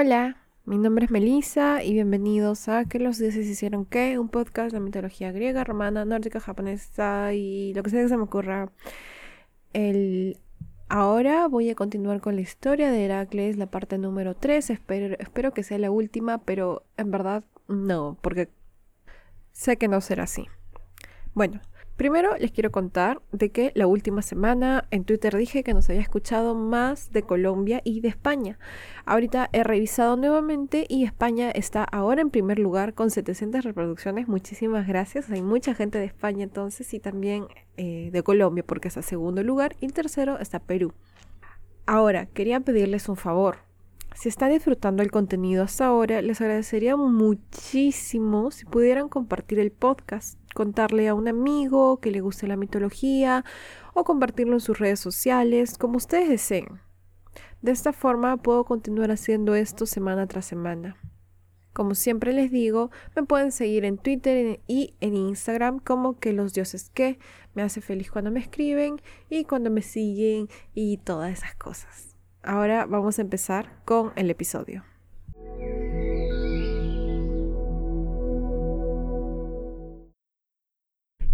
Hola, mi nombre es Melissa y bienvenidos a Que los dioses hicieron qué, un podcast de mitología griega, romana, nórdica, japonesa y lo que sea que se me ocurra. El... Ahora voy a continuar con la historia de Heracles, la parte número 3. Espero, espero que sea la última, pero en verdad no, porque sé que no será así. Bueno, Primero les quiero contar de que la última semana en Twitter dije que nos había escuchado más de Colombia y de España. Ahorita he revisado nuevamente y España está ahora en primer lugar con 700 reproducciones. Muchísimas gracias. Hay mucha gente de España entonces y también eh, de Colombia porque es a segundo lugar y tercero está Perú. Ahora, quería pedirles un favor. Si están disfrutando el contenido hasta ahora, les agradecería muchísimo si pudieran compartir el podcast, contarle a un amigo que le guste la mitología o compartirlo en sus redes sociales, como ustedes deseen. De esta forma puedo continuar haciendo esto semana tras semana. Como siempre les digo, me pueden seguir en Twitter y en Instagram como que los dioses que me hace feliz cuando me escriben y cuando me siguen y todas esas cosas. Ahora vamos a empezar con el episodio.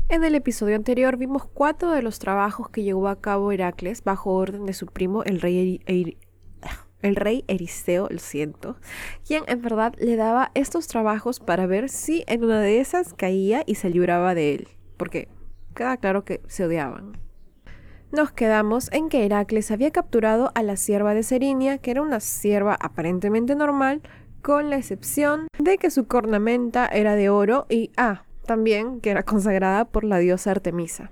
En el episodio anterior vimos cuatro de los trabajos que llevó a cabo Heracles bajo orden de su primo el rey, el rey Eristeo, lo siento, quien en verdad le daba estos trabajos para ver si en una de esas caía y se libraba de él, porque queda claro que se odiaban nos quedamos en que Heracles había capturado a la sierva de Serinia, que era una sierva aparentemente normal, con la excepción de que su cornamenta era de oro y, ah, también que era consagrada por la diosa Artemisa.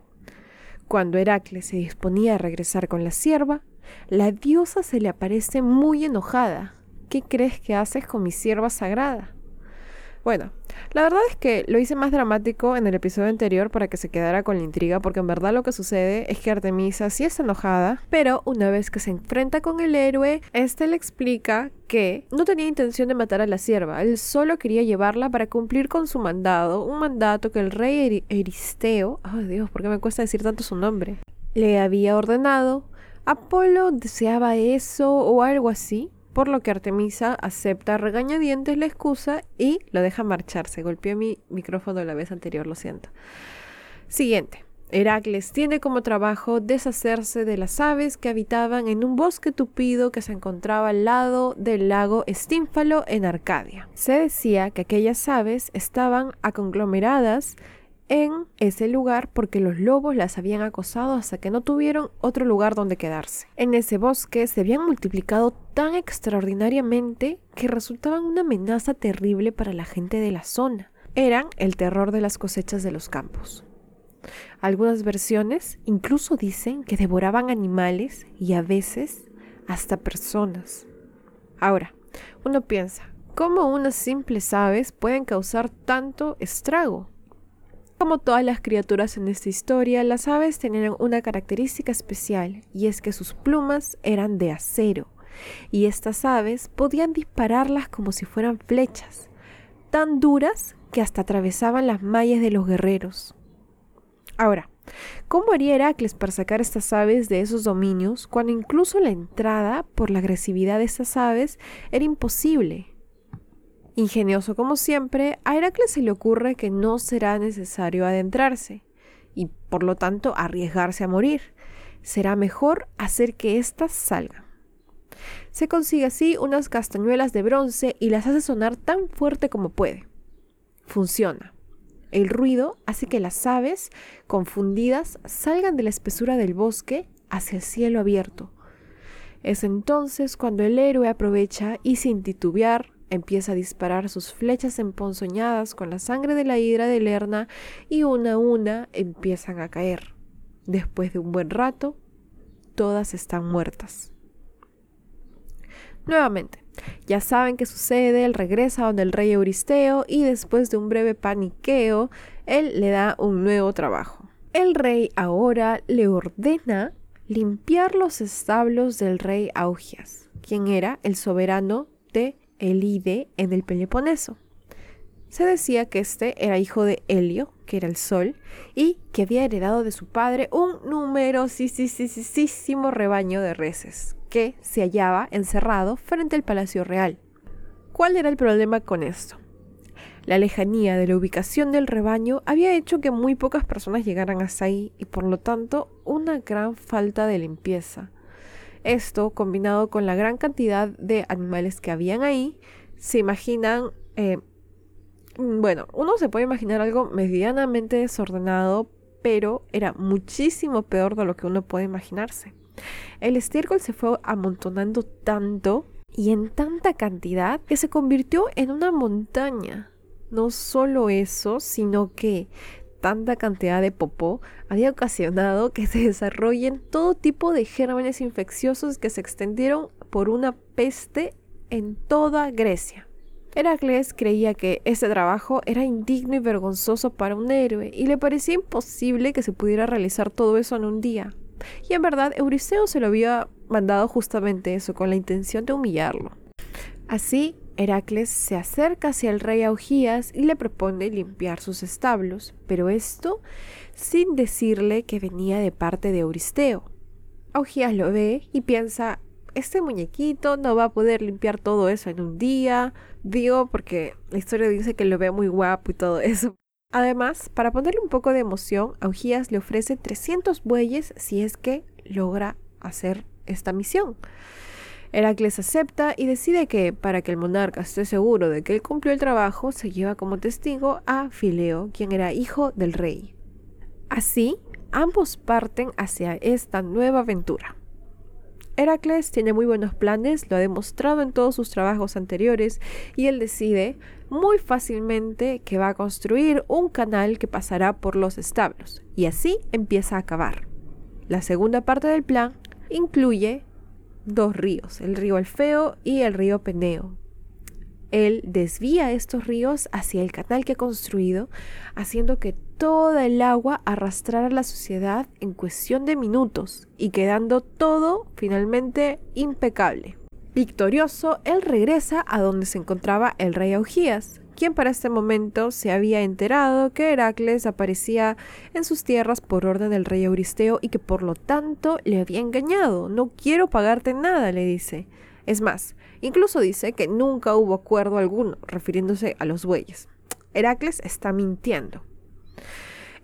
Cuando Heracles se disponía a regresar con la sierva, la diosa se le aparece muy enojada. ¿Qué crees que haces con mi sierva sagrada? Bueno, la verdad es que lo hice más dramático en el episodio anterior para que se quedara con la intriga, porque en verdad lo que sucede es que Artemisa sí está enojada, pero una vez que se enfrenta con el héroe, este le explica que no tenía intención de matar a la sierva, él solo quería llevarla para cumplir con su mandado, un mandato que el rey Eristeo, oh Dios, ¿por qué me cuesta decir tanto su nombre? Le había ordenado. Apolo deseaba eso o algo así, por lo que Artemisa acepta regañadientes la excusa y lo deja marchar. Se golpeó mi micrófono la vez anterior, lo siento. Siguiente. Heracles tiene como trabajo deshacerse de las aves que habitaban en un bosque tupido que se encontraba al lado del lago Estínfalo en Arcadia. Se decía que aquellas aves estaban aconglomeradas en ese lugar porque los lobos las habían acosado hasta que no tuvieron otro lugar donde quedarse. En ese bosque se habían multiplicado tan extraordinariamente que resultaban una amenaza terrible para la gente de la zona. Eran el terror de las cosechas de los campos. Algunas versiones incluso dicen que devoraban animales y a veces hasta personas. Ahora, uno piensa, ¿cómo unas simples aves pueden causar tanto estrago? Como todas las criaturas en esta historia, las aves tenían una característica especial y es que sus plumas eran de acero y estas aves podían dispararlas como si fueran flechas, tan duras que hasta atravesaban las mallas de los guerreros. Ahora, ¿cómo haría Heracles para sacar estas aves de esos dominios cuando incluso la entrada por la agresividad de estas aves era imposible? Ingenioso como siempre, a Heracles se le ocurre que no será necesario adentrarse y por lo tanto arriesgarse a morir. Será mejor hacer que éstas salgan. Se consigue así unas castañuelas de bronce y las hace sonar tan fuerte como puede. Funciona. El ruido hace que las aves, confundidas, salgan de la espesura del bosque hacia el cielo abierto. Es entonces cuando el héroe aprovecha y sin titubear Empieza a disparar sus flechas emponzoñadas con la sangre de la hidra de Lerna y una a una empiezan a caer. Después de un buen rato, todas están muertas. Nuevamente, ya saben qué sucede, él regresa donde el rey Euristeo y después de un breve paniqueo, él le da un nuevo trabajo. El rey ahora le ordena limpiar los establos del rey Augias, quien era el soberano de Elide en el Peloponeso. Se decía que este era hijo de Helio, que era el sol, y que había heredado de su padre un numerosísimo rebaño de reses, que se hallaba encerrado frente al palacio real. ¿Cuál era el problema con esto? La lejanía de la ubicación del rebaño había hecho que muy pocas personas llegaran hasta ahí y por lo tanto una gran falta de limpieza. Esto, combinado con la gran cantidad de animales que habían ahí, se imaginan, eh, bueno, uno se puede imaginar algo medianamente desordenado, pero era muchísimo peor de lo que uno puede imaginarse. El estiércol se fue amontonando tanto y en tanta cantidad que se convirtió en una montaña. No solo eso, sino que tanta cantidad de popó había ocasionado que se desarrollen todo tipo de gérmenes infecciosos que se extendieron por una peste en toda Grecia. Heracles creía que ese trabajo era indigno y vergonzoso para un héroe y le parecía imposible que se pudiera realizar todo eso en un día. Y en verdad Euristeo se lo había mandado justamente eso con la intención de humillarlo. Así Heracles se acerca hacia el rey Augías y le propone limpiar sus establos, pero esto sin decirle que venía de parte de Euristeo. Augías lo ve y piensa, este muñequito no va a poder limpiar todo eso en un día, digo porque la historia dice que lo ve muy guapo y todo eso. Además, para ponerle un poco de emoción, Augías le ofrece 300 bueyes si es que logra hacer esta misión. Heracles acepta y decide que, para que el monarca esté seguro de que él cumplió el trabajo, se lleva como testigo a Fileo, quien era hijo del rey. Así, ambos parten hacia esta nueva aventura. Heracles tiene muy buenos planes, lo ha demostrado en todos sus trabajos anteriores y él decide muy fácilmente que va a construir un canal que pasará por los establos y así empieza a cavar. La segunda parte del plan incluye dos ríos, el río Alfeo y el río Peneo. Él desvía estos ríos hacia el canal que ha construido, haciendo que toda el agua arrastrara la suciedad en cuestión de minutos y quedando todo finalmente impecable. Victorioso, él regresa a donde se encontraba el rey Augías, quien para este momento se había enterado que Heracles aparecía en sus tierras por orden del rey Euristeo y que por lo tanto le había engañado. No quiero pagarte nada, le dice. Es más, incluso dice que nunca hubo acuerdo alguno, refiriéndose a los bueyes. Heracles está mintiendo.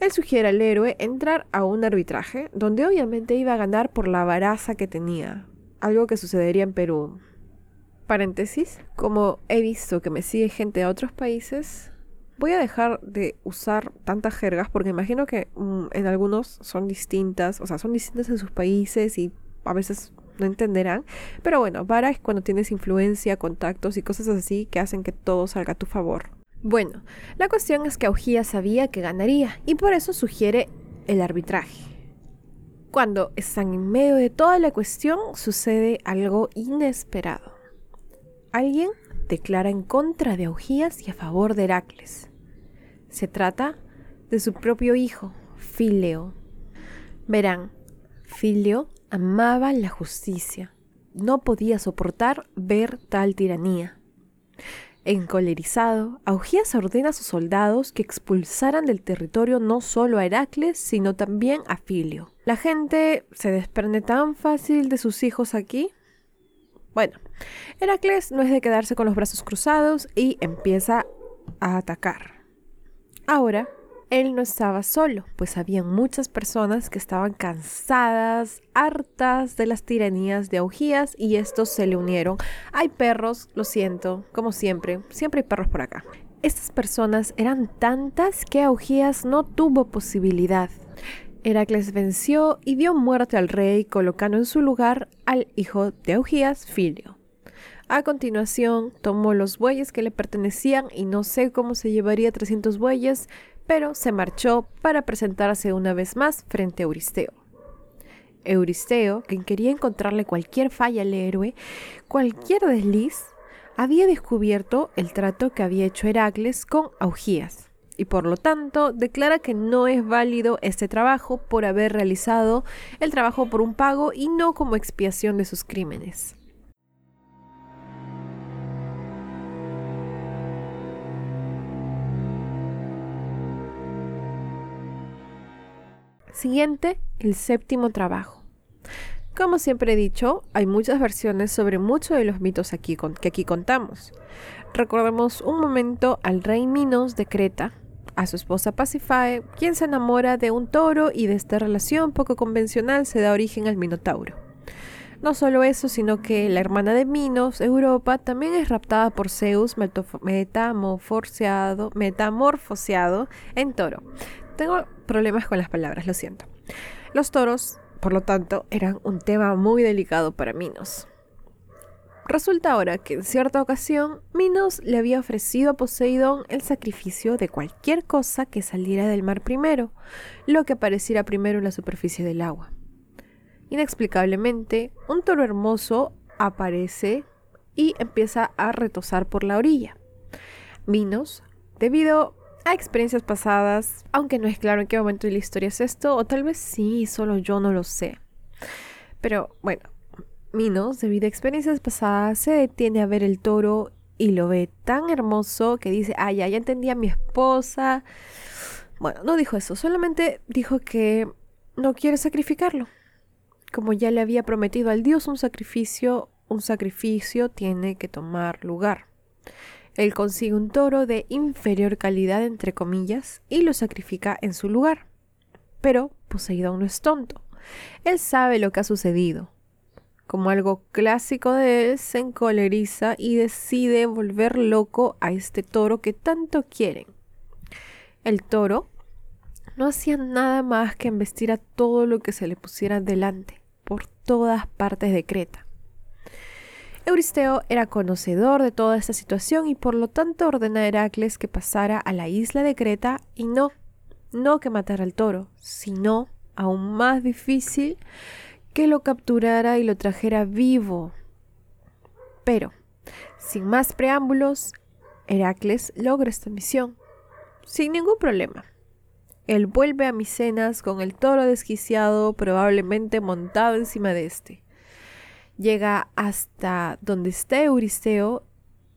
Él sugiere al héroe entrar a un arbitraje, donde obviamente iba a ganar por la baraza que tenía, algo que sucedería en Perú paréntesis, como he visto que me sigue gente de otros países, voy a dejar de usar tantas jergas porque imagino que mm, en algunos son distintas, o sea, son distintas en sus países y a veces no entenderán. Pero bueno, vara es cuando tienes influencia, contactos y cosas así que hacen que todo salga a tu favor. Bueno, la cuestión es que Augía sabía que ganaría y por eso sugiere el arbitraje. Cuando están en medio de toda la cuestión, sucede algo inesperado alguien declara en contra de Augías y a favor de Heracles. Se trata de su propio hijo, Fileo. Verán, Fileo amaba la justicia. No podía soportar ver tal tiranía. Encolerizado, Augías ordena a sus soldados que expulsaran del territorio no solo a Heracles, sino también a Filio. La gente se desprende tan fácil de sus hijos aquí bueno, Heracles no es de quedarse con los brazos cruzados y empieza a atacar. Ahora, él no estaba solo, pues había muchas personas que estaban cansadas, hartas de las tiranías de Augías y estos se le unieron. Hay perros, lo siento, como siempre, siempre hay perros por acá. Estas personas eran tantas que Augías no tuvo posibilidad. Heracles venció y dio muerte al rey, colocando en su lugar al hijo de Augías, Filio. A continuación, tomó los bueyes que le pertenecían y no sé cómo se llevaría 300 bueyes, pero se marchó para presentarse una vez más frente a Euristeo. Euristeo, quien quería encontrarle cualquier falla al héroe, cualquier desliz, había descubierto el trato que había hecho Heracles con Augías y por lo tanto declara que no es válido este trabajo por haber realizado el trabajo por un pago y no como expiación de sus crímenes. Siguiente, el séptimo trabajo. Como siempre he dicho, hay muchas versiones sobre muchos de los mitos que aquí contamos. Recordemos un momento al rey Minos de Creta, a su esposa Pasiphae, quien se enamora de un toro y de esta relación poco convencional se da origen al Minotauro. No solo eso, sino que la hermana de Minos, Europa, también es raptada por Zeus metamorfoseado en toro. Tengo problemas con las palabras, lo siento. Los toros, por lo tanto, eran un tema muy delicado para Minos. Resulta ahora que en cierta ocasión Minos le había ofrecido a Poseidón el sacrificio de cualquier cosa que saliera del mar primero, lo que apareciera primero en la superficie del agua. Inexplicablemente, un toro hermoso aparece y empieza a retosar por la orilla. Minos, debido experiencias pasadas, aunque no es claro en qué momento de la historia es esto, o tal vez sí, solo yo no lo sé. Pero bueno, Minos, debido a experiencias pasadas, se detiene a ver el toro y lo ve tan hermoso que dice, ay, ya, ya entendí a mi esposa. Bueno, no dijo eso, solamente dijo que no quiere sacrificarlo. Como ya le había prometido al dios un sacrificio, un sacrificio tiene que tomar lugar. Él consigue un toro de inferior calidad, entre comillas, y lo sacrifica en su lugar. Pero Poseidón no es tonto. Él sabe lo que ha sucedido como algo clásico de él, se encoleriza y decide volver loco a este toro que tanto quieren. El toro no hacía nada más que embestir a todo lo que se le pusiera delante, por todas partes de Creta. Euristeo era conocedor de toda esta situación y por lo tanto ordena a Heracles que pasara a la isla de Creta y no, no que matara al toro, sino, aún más difícil, que lo capturara y lo trajera vivo. Pero, sin más preámbulos, Heracles logra esta misión, sin ningún problema. Él vuelve a Micenas con el toro desquiciado, probablemente montado encima de este. Llega hasta donde está Euristeo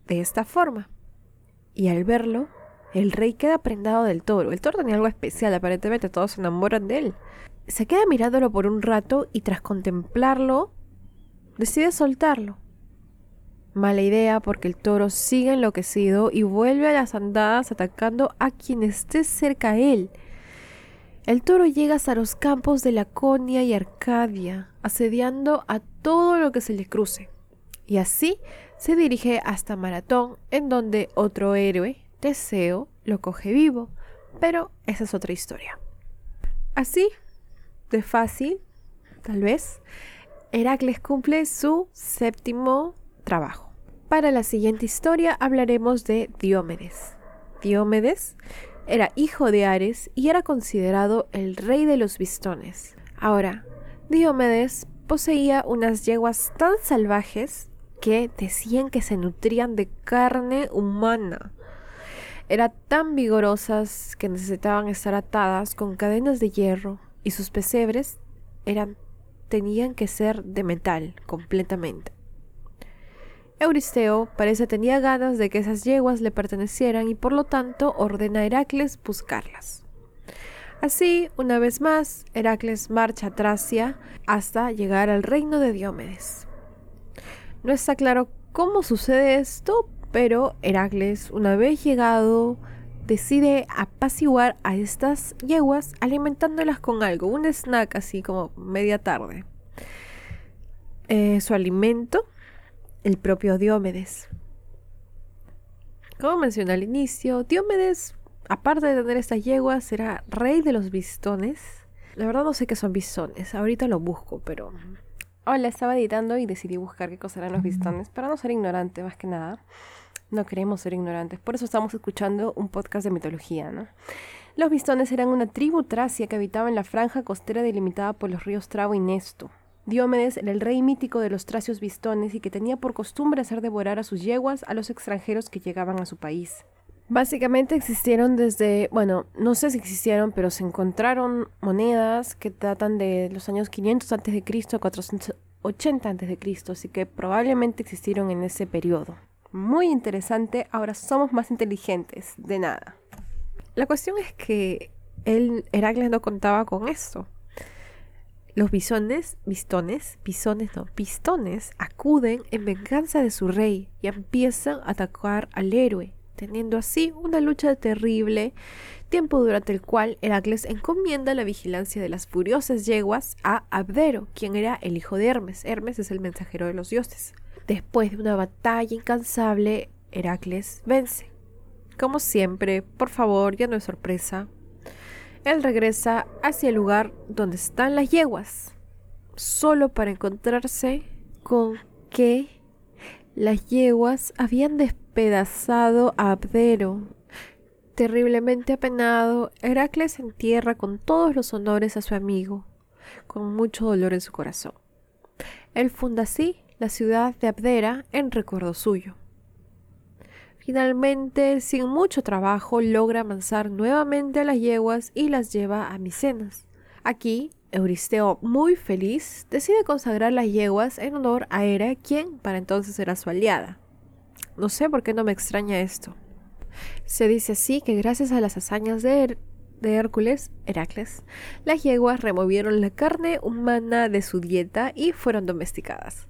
de esta forma. Y al verlo, el rey queda prendado del toro. El toro tenía algo especial, aparentemente todos se enamoran de él se queda mirándolo por un rato y tras contemplarlo, decide soltarlo. Mala idea porque el toro sigue enloquecido y vuelve a las andadas atacando a quien esté cerca a él. El toro llega hasta los campos de Laconia y Arcadia, asediando a todo lo que se le cruce. Y así se dirige hasta Maratón, en donde otro héroe, Teseo, lo coge vivo. Pero esa es otra historia. Así de fácil, tal vez, Heracles cumple su séptimo trabajo. Para la siguiente historia hablaremos de Diomedes. Diomedes era hijo de Ares y era considerado el rey de los bistones. Ahora, Diomedes poseía unas yeguas tan salvajes que decían que se nutrían de carne humana. Eran tan vigorosas que necesitaban estar atadas con cadenas de hierro y sus pesebres eran tenían que ser de metal completamente. Euristeo parece tenía ganas de que esas yeguas le pertenecieran y por lo tanto ordena a Heracles buscarlas. Así, una vez más, Heracles marcha a Tracia hasta llegar al reino de Diomedes. No está claro cómo sucede esto, pero Heracles, una vez llegado, decide apaciguar a estas yeguas alimentándolas con algo, un snack así como media tarde. Eh, su alimento, el propio Diomedes. Como mencioné al inicio, Diomedes, aparte de tener estas yeguas, era rey de los bistones. La verdad no sé qué son bistones, ahorita lo busco, pero... Hola, estaba editando y decidí buscar qué cosa eran los bistones para no ser ignorante más que nada. No queremos ser ignorantes, por eso estamos escuchando un podcast de mitología, ¿no? Los bistones eran una tribu tracia que habitaba en la franja costera delimitada por los ríos Travo y Nesto. Diomedes era el rey mítico de los tracios bistones y que tenía por costumbre hacer devorar a sus yeguas a los extranjeros que llegaban a su país. Básicamente existieron desde, bueno, no sé si existieron, pero se encontraron monedas que datan de los años 500 a.C. a 480 a.C., así que probablemente existieron en ese periodo muy interesante, ahora somos más inteligentes, de nada. La cuestión es que él, Heracles no contaba con esto. Los bisones, bistones, bisones no, pistones acuden en venganza de su rey y empiezan a atacar al héroe, teniendo así una lucha terrible, tiempo durante el cual Heracles encomienda la vigilancia de las furiosas yeguas a Abdero, quien era el hijo de Hermes. Hermes es el mensajero de los dioses. Después de una batalla incansable, Heracles vence. Como siempre, por favor, ya no es sorpresa, él regresa hacia el lugar donde están las yeguas, solo para encontrarse con que las yeguas habían despedazado a Abdero. Terriblemente apenado, Heracles entierra con todos los honores a su amigo, con mucho dolor en su corazón. Él funda así la ciudad de Abdera en recuerdo suyo. Finalmente, sin mucho trabajo, logra avanzar nuevamente a las yeguas y las lleva a Micenas. Aquí, Euristeo, muy feliz, decide consagrar las yeguas en honor a Hera, quien para entonces era su aliada. No sé por qué no me extraña esto. Se dice así que gracias a las hazañas de, Hércules, Heracles, las yeguas removieron la carne humana de su dieta y fueron domesticadas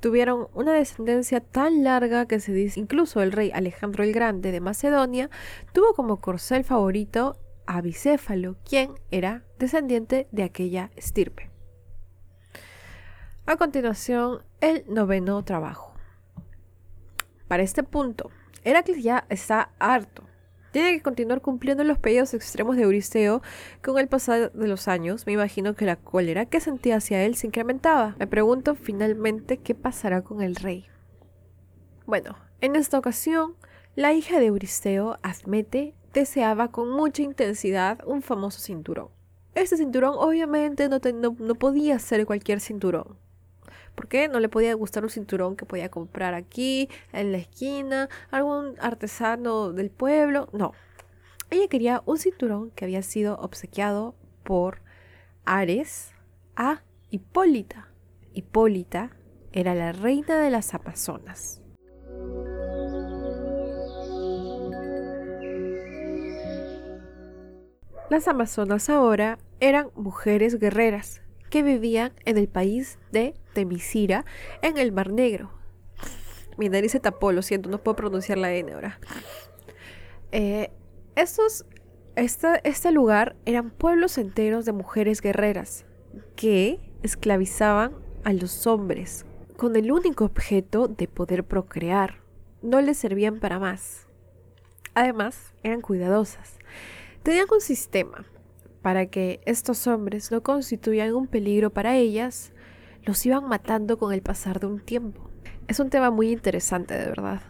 tuvieron una descendencia tan larga que se dice incluso el rey Alejandro el Grande de Macedonia tuvo como corcel favorito a Bicéfalo, quien era descendiente de aquella estirpe. A continuación, el noveno trabajo. Para este punto, Heracles ya está harto tiene que continuar cumpliendo los pedidos extremos de Euristeo. Con el pasar de los años, me imagino que la cólera que sentía hacia él se incrementaba. Me pregunto finalmente qué pasará con el rey. Bueno, en esta ocasión, la hija de Euristeo, Admete, deseaba con mucha intensidad un famoso cinturón. Este cinturón obviamente no, no podía ser cualquier cinturón. ¿Por qué? No le podía gustar un cinturón que podía comprar aquí, en la esquina, algún artesano del pueblo. No. Ella quería un cinturón que había sido obsequiado por Ares a Hipólita. Hipólita era la reina de las Amazonas. Las Amazonas ahora eran mujeres guerreras que vivían en el país de Temisira, en el Mar Negro. Mi nariz se tapó, lo siento, no puedo pronunciar la N ahora. Eh, estos, este lugar eran pueblos enteros de mujeres guerreras que esclavizaban a los hombres con el único objeto de poder procrear. No les servían para más. Además, eran cuidadosas. Tenían un sistema para que estos hombres no constituyan un peligro para ellas, los iban matando con el pasar de un tiempo. Es un tema muy interesante, de verdad.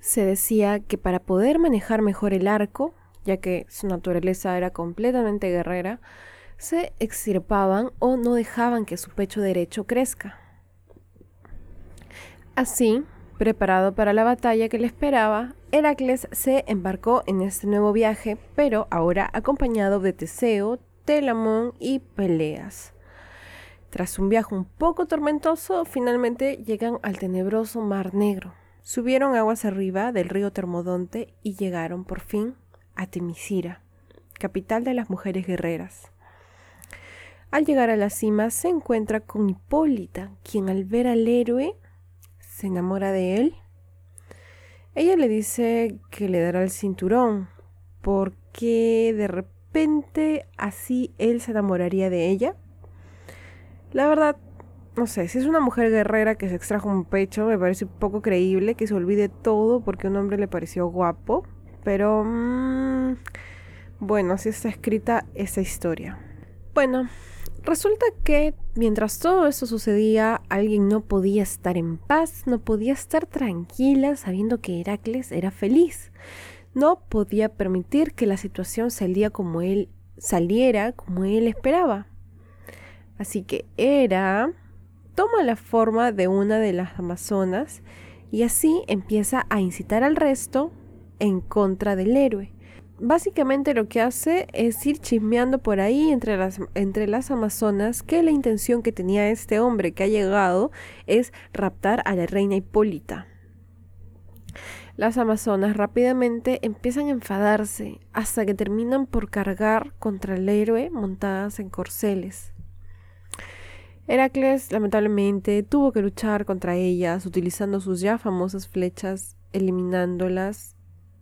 Se decía que para poder manejar mejor el arco, ya que su naturaleza era completamente guerrera, se extirpaban o no dejaban que su pecho derecho crezca. Así, Preparado para la batalla que le esperaba, Heracles se embarcó en este nuevo viaje, pero ahora acompañado de Teseo, Telamón y Peleas. Tras un viaje un poco tormentoso, finalmente llegan al tenebroso Mar Negro. Subieron aguas arriba del río Termodonte y llegaron por fin a Temisira, capital de las mujeres guerreras. Al llegar a la cima se encuentra con Hipólita, quien al ver al héroe se enamora de él. Ella le dice que le dará el cinturón porque de repente así él se enamoraría de ella. La verdad, no sé, si es una mujer guerrera que se extrajo un pecho, me parece poco creíble que se olvide todo porque un hombre le pareció guapo. Pero, mmm, bueno, así está escrita esa historia. Bueno, Resulta que mientras todo esto sucedía, alguien no podía estar en paz, no podía estar tranquila sabiendo que Heracles era feliz. No podía permitir que la situación saliera como él saliera como él esperaba. Así que Hera toma la forma de una de las amazonas y así empieza a incitar al resto en contra del héroe básicamente lo que hace es ir chismeando por ahí entre las, entre las amazonas que la intención que tenía este hombre que ha llegado es raptar a la reina Hipólita. Las amazonas rápidamente empiezan a enfadarse hasta que terminan por cargar contra el héroe montadas en corceles. Heracles lamentablemente tuvo que luchar contra ellas utilizando sus ya famosas flechas, eliminándolas,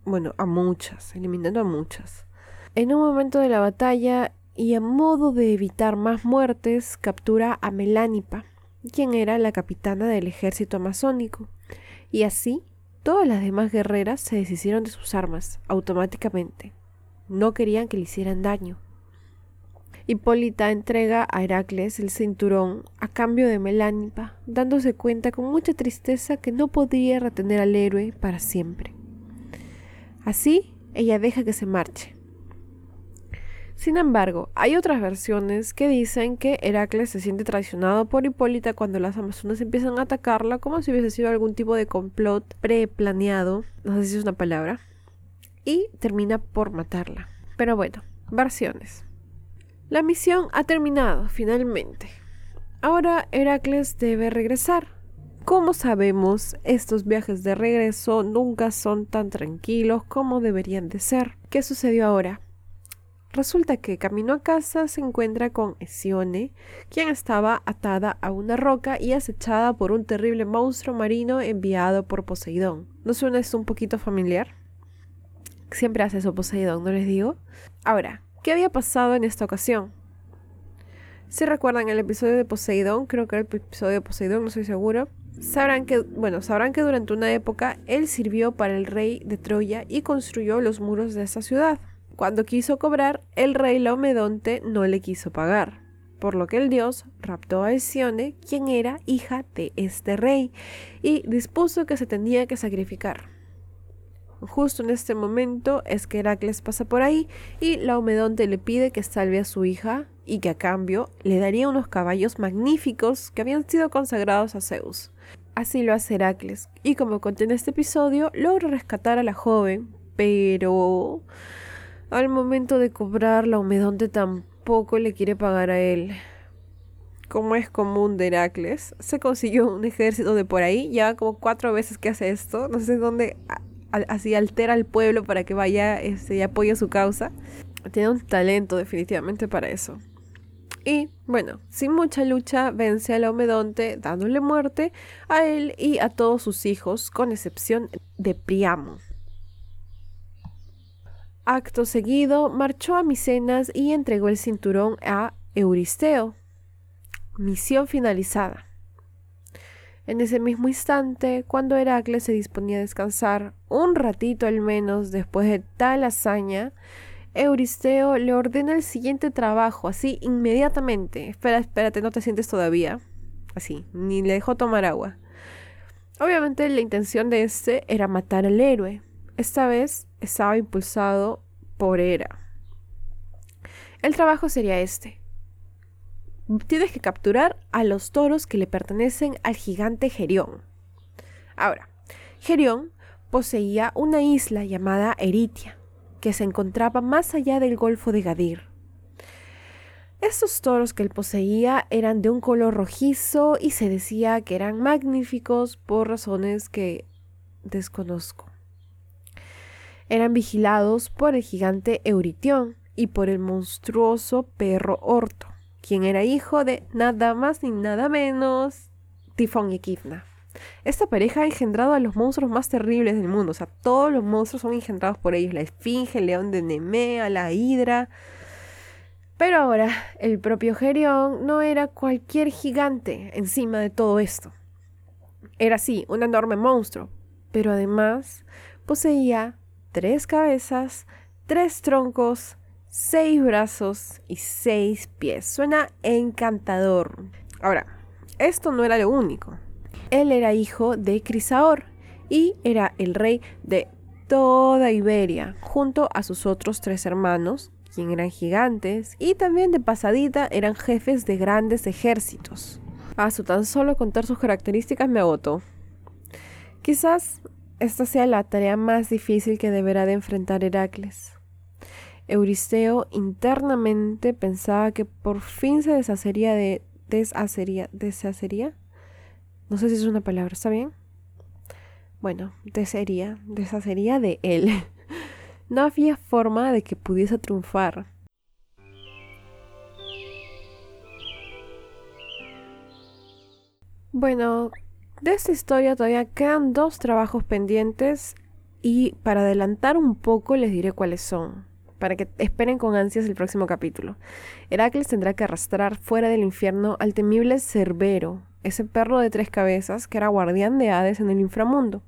bueno, a muchas, eliminando a muchas. En un momento de la batalla y a modo de evitar más muertes, captura a Melánipa, quien era la capitana del ejército amazónico, y así todas las demás guerreras se deshicieron de sus armas automáticamente. No querían que le hicieran daño. Hipólita entrega a Heracles el cinturón a cambio de Melánipa, dándose cuenta con mucha tristeza que no podría retener al héroe para siempre. Así, ella deja que se marche. Sin embargo, hay otras versiones que dicen que Heracles se siente traicionado por Hipólita cuando las Amazonas empiezan a atacarla como si hubiese sido algún tipo de complot preplaneado, no sé si es una palabra, y termina por matarla. Pero bueno, versiones. La misión ha terminado, finalmente. Ahora Heracles debe regresar. Como sabemos, estos viajes de regreso nunca son tan tranquilos como deberían de ser. ¿Qué sucedió ahora? Resulta que camino a casa se encuentra con Esione, quien estaba atada a una roca y acechada por un terrible monstruo marino enviado por Poseidón. ¿No suena esto un poquito familiar? Siempre hace eso Poseidón, ¿no les digo? Ahora, ¿Qué había pasado en esta ocasión? Si recuerdan el episodio de Poseidón, creo que era el episodio de Poseidón, no estoy seguro. Sabrán que, bueno, sabrán que durante una época él sirvió para el rey de Troya y construyó los muros de esa ciudad. Cuando quiso cobrar, el rey Laomedonte no le quiso pagar, por lo que el dios raptó a Hesione, quien era hija de este rey, y dispuso que se tenía que sacrificar. Justo en este momento es que Heracles pasa por ahí y Laomedonte le pide que salve a su hija y que a cambio le daría unos caballos magníficos que habían sido consagrados a Zeus. Así lo hace Heracles y como conté en este episodio logra rescatar a la joven, pero al momento de cobrar Laomedonte tampoco le quiere pagar a él. Como es común de Heracles, se consiguió un ejército de por ahí, ya como cuatro veces que hace esto, no sé dónde así altera al pueblo para que vaya este, y apoye su causa. Tiene un talento definitivamente para eso. Y bueno, sin mucha lucha vence al Laomedonte dándole muerte a él y a todos sus hijos, con excepción de Priamo. Acto seguido, marchó a Micenas y entregó el cinturón a Euristeo. Misión finalizada. En ese mismo instante, cuando Heracles se disponía a descansar un ratito al menos después de tal hazaña, Euristeo le ordena el siguiente trabajo, así inmediatamente. Espera, espérate, no te sientes todavía. Así, ni le dejó tomar agua. Obviamente la intención de este era matar al héroe. Esta vez estaba impulsado por Hera. El trabajo sería este tienes que capturar a los toros que le pertenecen al gigante Gerión. Ahora, Gerión poseía una isla llamada Eritia, que se encontraba más allá del Golfo de Gadir. Estos toros que él poseía eran de un color rojizo y se decía que eran magníficos por razones que desconozco. Eran vigilados por el gigante Euritión y por el monstruoso perro Orto quien era hijo de nada más ni nada menos Tifón y Equidna. Esta pareja ha engendrado a los monstruos más terribles del mundo, o sea, todos los monstruos son engendrados por ellos, la esfinge, el león de Nemea, la hidra. Pero ahora, el propio Gerión no era cualquier gigante encima de todo esto. Era sí, un enorme monstruo, pero además poseía tres cabezas, tres troncos, seis brazos y seis pies. Suena encantador. Ahora, esto no era lo único. Él era hijo de Crisaor y era el rey de toda Iberia, junto a sus otros tres hermanos, quien eran gigantes, y también de pasadita eran jefes de grandes ejércitos. A su tan solo contar sus características me agotó. Quizás esta sea la tarea más difícil que deberá de enfrentar Heracles. Euristeo internamente pensaba que por fin se deshacería de deshacería, deshacería. No sé si es una palabra, ¿está bien? Bueno, deshacería, deshacería de él. No había forma de que pudiese triunfar. Bueno, de esta historia todavía quedan dos trabajos pendientes y para adelantar un poco les diré cuáles son, para que esperen con ansias el próximo capítulo. Heracles tendrá que arrastrar fuera del infierno al temible Cerbero, ese perro de tres cabezas que era guardián de Hades en el inframundo.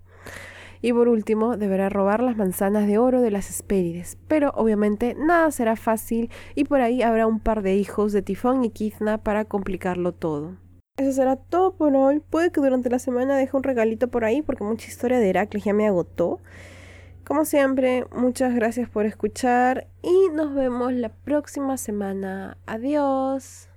Y por último, deberá robar las manzanas de oro de las Hespérides. Pero obviamente nada será fácil y por ahí habrá un par de hijos de Tifón y Kizna para complicarlo todo. Eso será todo por hoy. Puede que durante la semana deje un regalito por ahí porque mucha historia de Heracles ya me agotó. Como siempre, muchas gracias por escuchar y nos vemos la próxima semana. Adiós.